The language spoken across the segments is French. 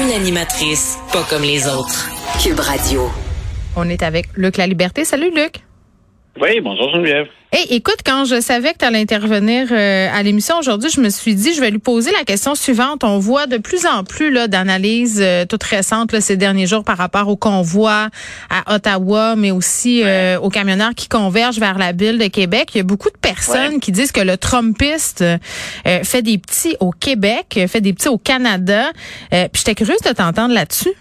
Une animatrice pas comme les autres. Cube Radio. On est avec Luc La Liberté. Salut Luc. Oui, bonjour Geneviève. Hey, écoute, quand je savais que tu allais intervenir euh, à l'émission aujourd'hui, je me suis dit, je vais lui poser la question suivante. On voit de plus en plus là d'analyses euh, toutes récentes là, ces derniers jours par rapport au convoi à Ottawa, mais aussi euh, aux camionneurs qui convergent vers la ville de Québec. Il y a beaucoup de personnes qui disent que le Trumpiste fait des petits au Québec, fait des petits au Canada. puis j'étais curieuse de t'entendre là-dessus.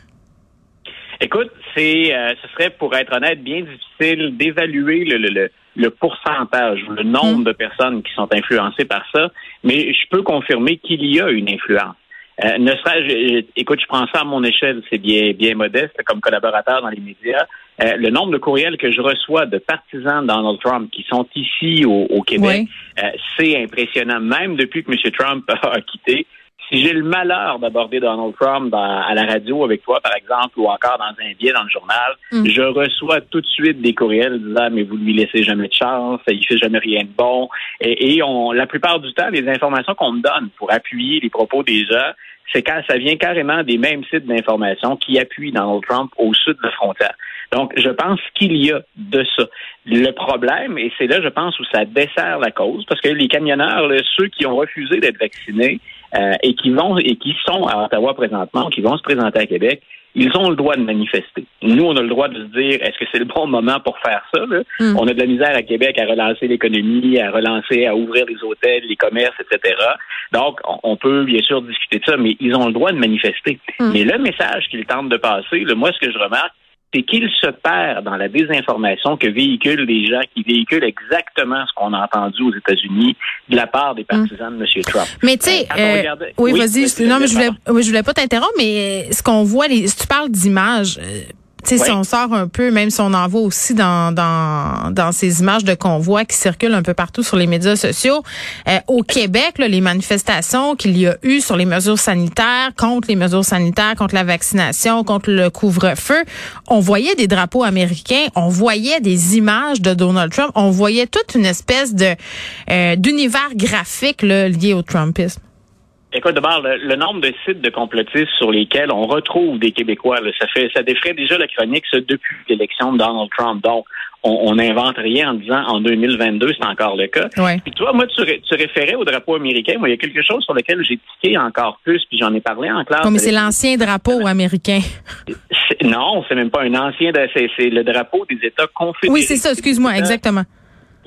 Écoute, c'est, euh, ce serait, pour être honnête, bien difficile d'évaluer le, le, le, pourcentage ou le nombre mm. de personnes qui sont influencées par ça, mais je peux confirmer qu'il y a une influence. Euh, ne serait écoute, je prends ça à mon échelle, c'est bien, bien modeste comme collaborateur dans les médias. Euh, le nombre de courriels que je reçois de partisans de Donald Trump qui sont ici au, au Québec, euh, c'est impressionnant. Même depuis que M. Trump a quitté, si j'ai le malheur d'aborder Donald Trump à la radio avec toi, par exemple, ou encore dans un billet dans le journal, mm. je reçois tout de suite des courriels disant mais vous lui laissez jamais de chance, il fait jamais rien de bon. Et, et on, la plupart du temps, les informations qu'on me donne pour appuyer les propos des gens, c'est quand ça vient carrément des mêmes sites d'information qui appuient Donald Trump au sud de la frontière. Donc, je pense qu'il y a de ça. Le problème, et c'est là, je pense, où ça dessert la cause, parce que les camionneurs, ceux qui ont refusé d'être vaccinés euh, et qui vont et qui sont à Ottawa présentement, qui vont se présenter à Québec, ils ont le droit de manifester. Nous, on a le droit de se dire, est-ce que c'est le bon moment pour faire ça? Hmm. On a de la misère à Québec à relancer l'économie, à relancer, à ouvrir les hôtels, les commerces, etc. Donc, on peut bien sûr discuter de ça, mais ils ont le droit de manifester. Hmm. Mais le message qu'ils tentent de passer, moi, ce que je remarque, c'est qu'il se perd dans la désinformation que véhiculent les gens qui véhiculent exactement ce qu'on a entendu aux États-Unis de la part des partisans de M. Trump. Mais tu sais, euh, oui, vas-y. Non, mais je voulais, oui, je voulais pas t'interrompre, mais ce qu'on voit, les, si tu parles d'images, euh, si on sort un peu, même si on en voit aussi dans, dans, dans ces images de convois qui circulent un peu partout sur les médias sociaux, euh, au Québec, les manifestations qu'il y a eu sur les mesures sanitaires, contre les mesures sanitaires, contre la vaccination, contre le couvre-feu, on voyait des drapeaux américains, on voyait des images de Donald Trump, on voyait toute une espèce de euh, d'univers graphique là, lié au Trumpisme. Écoute, d'abord, le, nombre de sites de complotistes sur lesquels on retrouve des Québécois, ça fait ça défrait déjà la chronique ça, depuis l'élection de Donald Trump. Donc, on n'invente rien en disant en 2022, c'est encore le cas. Puis toi, moi, tu, tu, référais au drapeau américain. Moi, il y a quelque chose sur lequel j'ai tiqué encore plus, puis j'en ai parlé en classe. mais c'est l'ancien drapeau américain. Non, c'est même pas un ancien, c'est le drapeau des États confédérés. Oui, c'est ça, excuse-moi, exactement.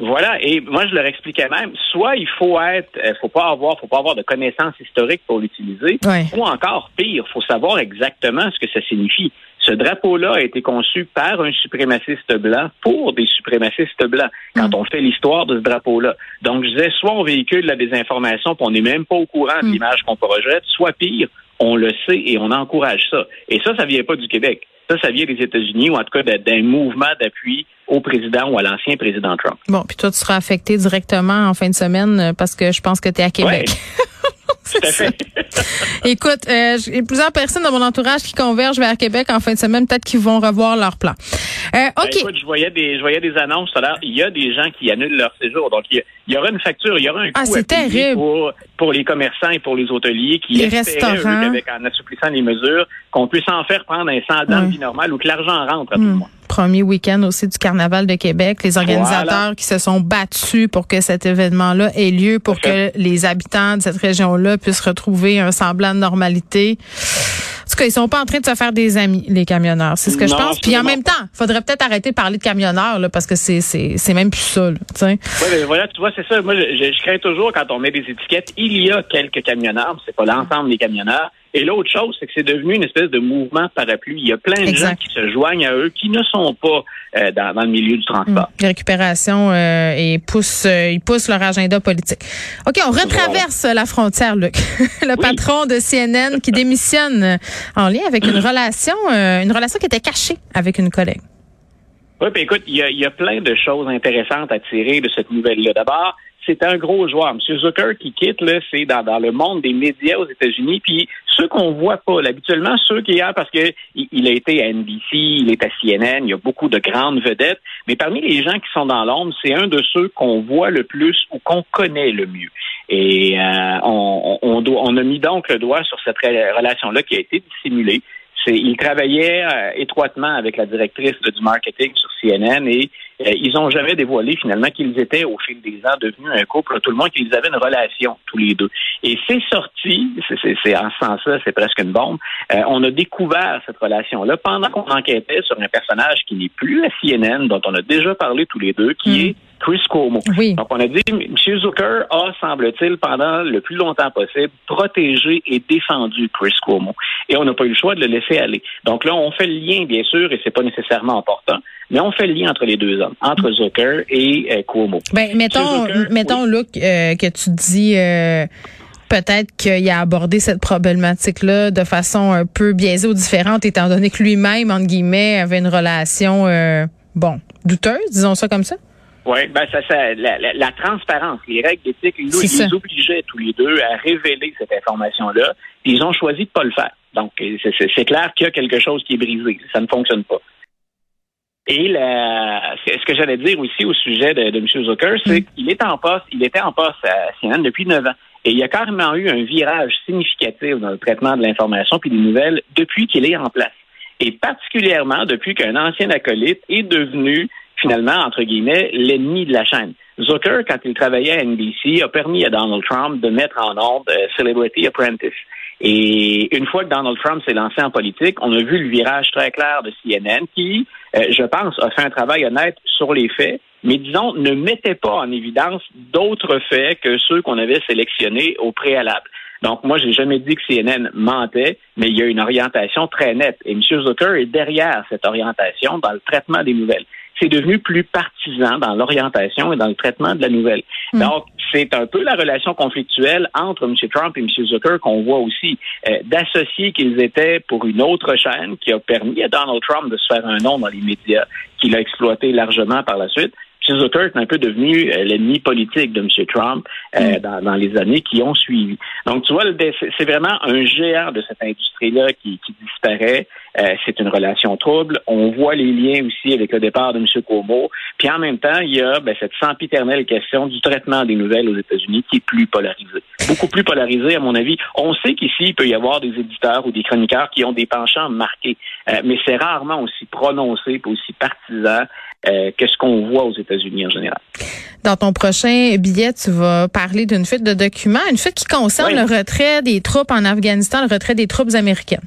Voilà, et moi je leur expliquais même, soit il faut être, euh, faut pas avoir, faut pas avoir de connaissances historiques pour l'utiliser, ou encore pire, faut savoir exactement ce que ça signifie. Ce drapeau-là a été conçu par un suprémaciste blanc pour des suprémacistes blancs quand mm. on fait l'histoire de ce drapeau-là. Donc, je disais, soit on véhicule la désinformation, puis on n'est même pas au courant de mm. l'image qu'on projette, soit pire, on le sait et on encourage ça. Et ça, ça vient pas du Québec. Ça, ça vient des États-Unis ou en tout cas d'un mouvement d'appui au président ou à l'ancien président Trump. Bon, puis toi, tu seras affecté directement en fin de semaine euh, parce que je pense que tu es à Québec. Écoute, euh, j'ai plusieurs personnes dans mon entourage qui convergent vers Québec en fin de semaine. Peut-être qu'ils vont revoir leur plan. Euh, ben, OK. écoute, je voyais des, je voyais des annonces tout à l'heure. Il y a des gens qui annulent leur séjour. Donc, il y, aura une facture, il y aura un ah, coût pour, pour les commerçants et pour les hôteliers qui les restaurants. avec, en assouplissant les mesures, qu'on puisse en faire prendre un sang dans vie normale ou que l'argent rentre à tout le hmm. monde premier week-end aussi du Carnaval de Québec. Les organisateurs qui se sont battus pour que cet événement-là ait lieu, pour que les habitants de cette région-là puissent retrouver un semblant de normalité. En tout cas, ils sont pas en train de se faire des amis, les camionneurs. C'est ce que je pense. Puis en même temps, faudrait peut-être arrêter de parler de camionneurs, là, parce que c'est, c'est, c'est même plus ça, Oui, mais voilà, tu vois, c'est ça. Moi, je, je, crains toujours quand on met des étiquettes. Il y a quelques camionneurs, mais c'est pas l'ensemble des camionneurs. Et l'autre chose, c'est que c'est devenu une espèce de mouvement parapluie. Il y a plein de gens qui se joignent à eux qui ne sont pas euh, dans, dans, le milieu du transport. Mmh. Récupération euh, et poussent, euh, ils poussent leur agenda politique. OK, on retraverse la frontière, Luc. le patron de CNN qui démissionne en lien avec une relation, euh, une relation qui était cachée avec une collègue. Oui, puis écoute, il y, a, il y a plein de choses intéressantes à tirer de cette nouvelle-là. D'abord, c'est un gros joueur. M. Zucker qui quitte, là, c'est dans, le monde des médias aux États-Unis. Puis ceux qu'on voit pas, habituellement, ceux qui y a, parce que il, a été à NBC, il est à CNN, il y a beaucoup de grandes vedettes. Mais parmi les gens qui sont dans l'ombre, c'est un de ceux qu'on voit le plus ou qu'on connaît le mieux. Et euh, on, a mis donc le doigt sur cette relation-là qui a été dissimulée il travaillait euh, étroitement avec la directrice du marketing sur CNN et ils n'ont jamais dévoilé finalement qu'ils étaient au fil des ans devenus un couple, tout le monde qu'ils avaient une relation tous les deux. Et c'est sorti, c'est en ce sens-là, c'est presque une bombe. Euh, on a découvert cette relation-là pendant qu'on enquêtait sur un personnage qui n'est plus à CNN, dont on a déjà parlé tous les deux, qui mm. est Chris Cuomo. Donc, on a dit, M. Zucker a, semble-t-il, pendant le plus longtemps possible, protégé et défendu Chris Cuomo. Et on n'a pas eu le choix de le laisser aller. Donc là, on fait le lien, bien sûr, et c'est pas nécessairement important, mais on fait le lien entre les deux hommes, entre Zucker et euh, Cuomo. Ben, mettons, mettons, Luc, euh, que tu dis... Euh, peut-être qu'il a abordé cette problématique-là de façon un peu biaisée ou différente, étant donné que lui-même, entre guillemets, avait une relation, bon, douteuse, disons ça comme ça? Oui, ben ça, ça la, la, transparence, les règles d'éthique, ils, nous obligeaient tous les deux à révéler cette information-là. Ils ont choisi de pas le faire. Donc, c'est clair qu'il y a quelque chose qui est brisé. Ça ne fonctionne pas. Et la, ce que j'allais dire aussi au sujet de, de M. Zucker, c'est mm. qu'il est en poste, il était en poste à CNN depuis neuf ans. Et il y a carrément eu un virage significatif dans le traitement de l'information puis des nouvelles depuis qu'il est en place. Et particulièrement depuis qu'un ancien acolyte est devenu finalement, entre guillemets, l'ennemi de la chaîne. Zucker, quand il travaillait à NBC, a permis à Donald Trump de mettre en ordre euh, Celebrity Apprentice. Et une fois que Donald Trump s'est lancé en politique, on a vu le virage très clair de CNN qui, euh, je pense, a fait un travail honnête sur les faits, mais disons, ne mettait pas en évidence d'autres faits que ceux qu'on avait sélectionnés au préalable. Donc, moi, j'ai jamais dit que CNN mentait, mais il y a une orientation très nette. Et M. Zucker est derrière cette orientation dans le traitement des nouvelles c'est devenu plus partisan dans l'orientation et dans le traitement de la nouvelle. Hmm. Donc, c'est un peu la relation conflictuelle entre M. Trump et M. Zucker qu'on voit aussi, euh, d'associer qu'ils étaient pour une autre chaîne qui a permis à Donald Trump de se faire un nom dans les médias, qu'il a exploité largement par la suite. M. Zucker est un peu devenu euh, l'ennemi politique de M. Trump euh, mm. dans, les années qui ont suivi. Donc, tu vois, c'est vraiment un géant de cette industrie-là qui, disparaît. Euh, c'est une relation trouble. On voit les liens aussi avec le départ de M. Cuomo. Puis en même temps, il y a ben, cette sempiternelle question du traitement des nouvelles aux États-Unis qui est plus polarisée. Beaucoup plus polarisée, à mon avis. On sait qu'ici, il peut y avoir des éditeurs ou des chroniqueurs qui ont des penchants marqués, mais c'est rarement aussi prononcé et aussi partisan euh, que ce qu'on voit aux États-Unis en général. Dans ton prochain billet, tu vas parler d'une fuite de documents, une fuite qui concerne le retrait des troupes en Afghanistan, le retrait des troupes américaines.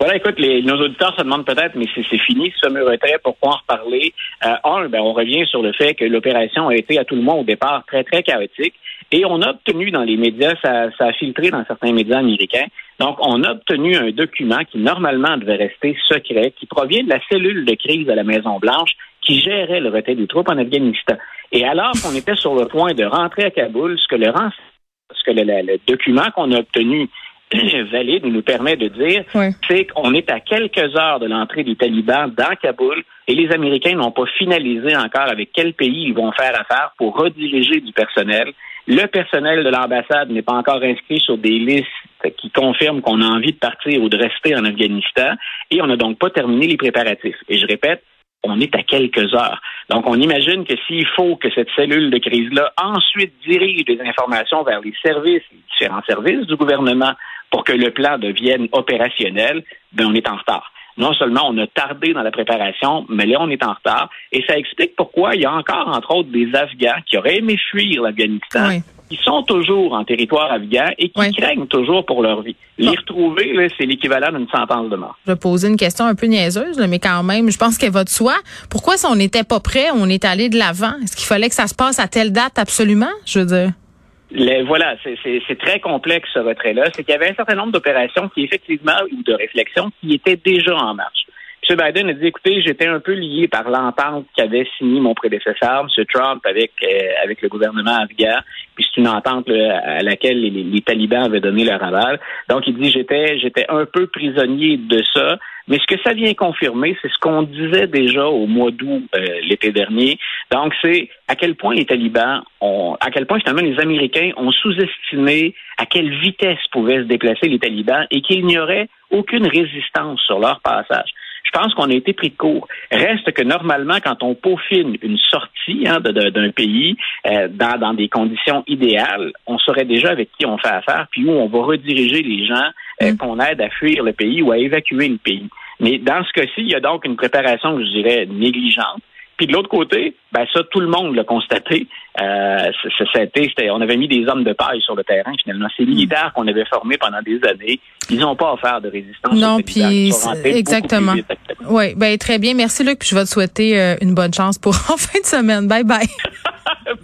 Voilà, écoute, les, nos auditeurs se demandent peut-être, mais c'est fini ce fameux retrait, pourquoi en reparler? Euh, un, ben, on revient sur le fait que l'opération a été à tout le monde au départ très, très chaotique. Et on a obtenu dans les médias, ça, ça a filtré dans certains médias américains, donc on a obtenu un document qui normalement devait rester secret, qui provient de la cellule de crise de la Maison-Blanche qui gérait le retrait des troupes en Afghanistan. Et alors qu'on était sur le point de rentrer à Kaboul, ce que le, ce que le, document qu'on a obtenu valide nous permet de dire, c'est qu'on est à quelques heures de l'entrée des talibans dans Kaboul et les Américains n'ont pas finalisé encore avec quel pays ils vont faire affaire pour rediriger du personnel le personnel de l'ambassade n'est pas encore inscrit sur des listes qui confirment qu'on a envie de partir ou de rester en Afghanistan et on n'a donc pas terminé les préparatifs. Et je répète, on est à quelques heures. Donc, on imagine que s'il faut que cette cellule de crise-là ensuite dirige des informations vers les services, les différents services du gouvernement pour que le plan devienne opérationnel, ben on est en retard non seulement on a tardé dans la préparation, mais là, on est en retard. Et ça explique pourquoi il y a encore, entre autres, des Afghans qui auraient aimé fuir l'Afghanistan. qui sont toujours en territoire afghan et qui craignent toujours pour leur vie. Les retrouver, c'est l'équivalent d'une sentence de mort. Je vais poser une question un peu niaiseuse, mais quand même, je pense qu'elle va de soi. Pourquoi, si on n'était pas prêt, on est allé de l'avant? Est-ce qu'il fallait que ça se passe à telle date absolument? Je veux dire voilà, c'est très complexe ce retrait-là. C'est qu'il y avait un certain nombre d'opérations qui, effectivement, ou de réflexions, qui étaient déjà en marche. M. Biden a dit, écoutez, j'étais un peu lié par l'entente qu'avait signé mon prédécesseur, M. Trump, avec euh, avec le gouvernement afghan. Puis c'est une entente à laquelle les, talibans avaient donné leur aval. Donc il dit, j'étais j'étais un peu prisonnier de ça. Mais ce que ça vient confirmer, c'est ce qu'on disait déjà au mois d'août euh, l'été dernier. Donc, c'est à quel point les talibans ont, à quel point finalement les Américains ont sous-estimé à quelle vitesse pouvaient se déplacer les talibans et qu'il n'y aurait aucune résistance sur leur passage. Je pense qu'on a été pris de court. Reste que normalement, quand on peaufine une sortie hein, d'un pays euh, dans, dans, des conditions idéales, on saurait déjà avec qui on fait affaire, puis où on va rediriger les gens euh, mm. qu'on aide à fuir le pays ou à évacuer le pays. Mais dans ce cas-ci, il y a donc une préparation, je dirais, négligente. Puis de l'autre côté, ben ça, tout le monde l'a constaté. Euh, c'était, on avait mis des hommes de paille sur le terrain, finalement. Ces militaires qu'on avait formés pendant des années, ils n'ont pas offert de résistance. Non, puis exactement. Oui, ben très bien. Merci Luc, puis je vais te souhaiter euh, une bonne chance pour en fin de semaine. Bye bye.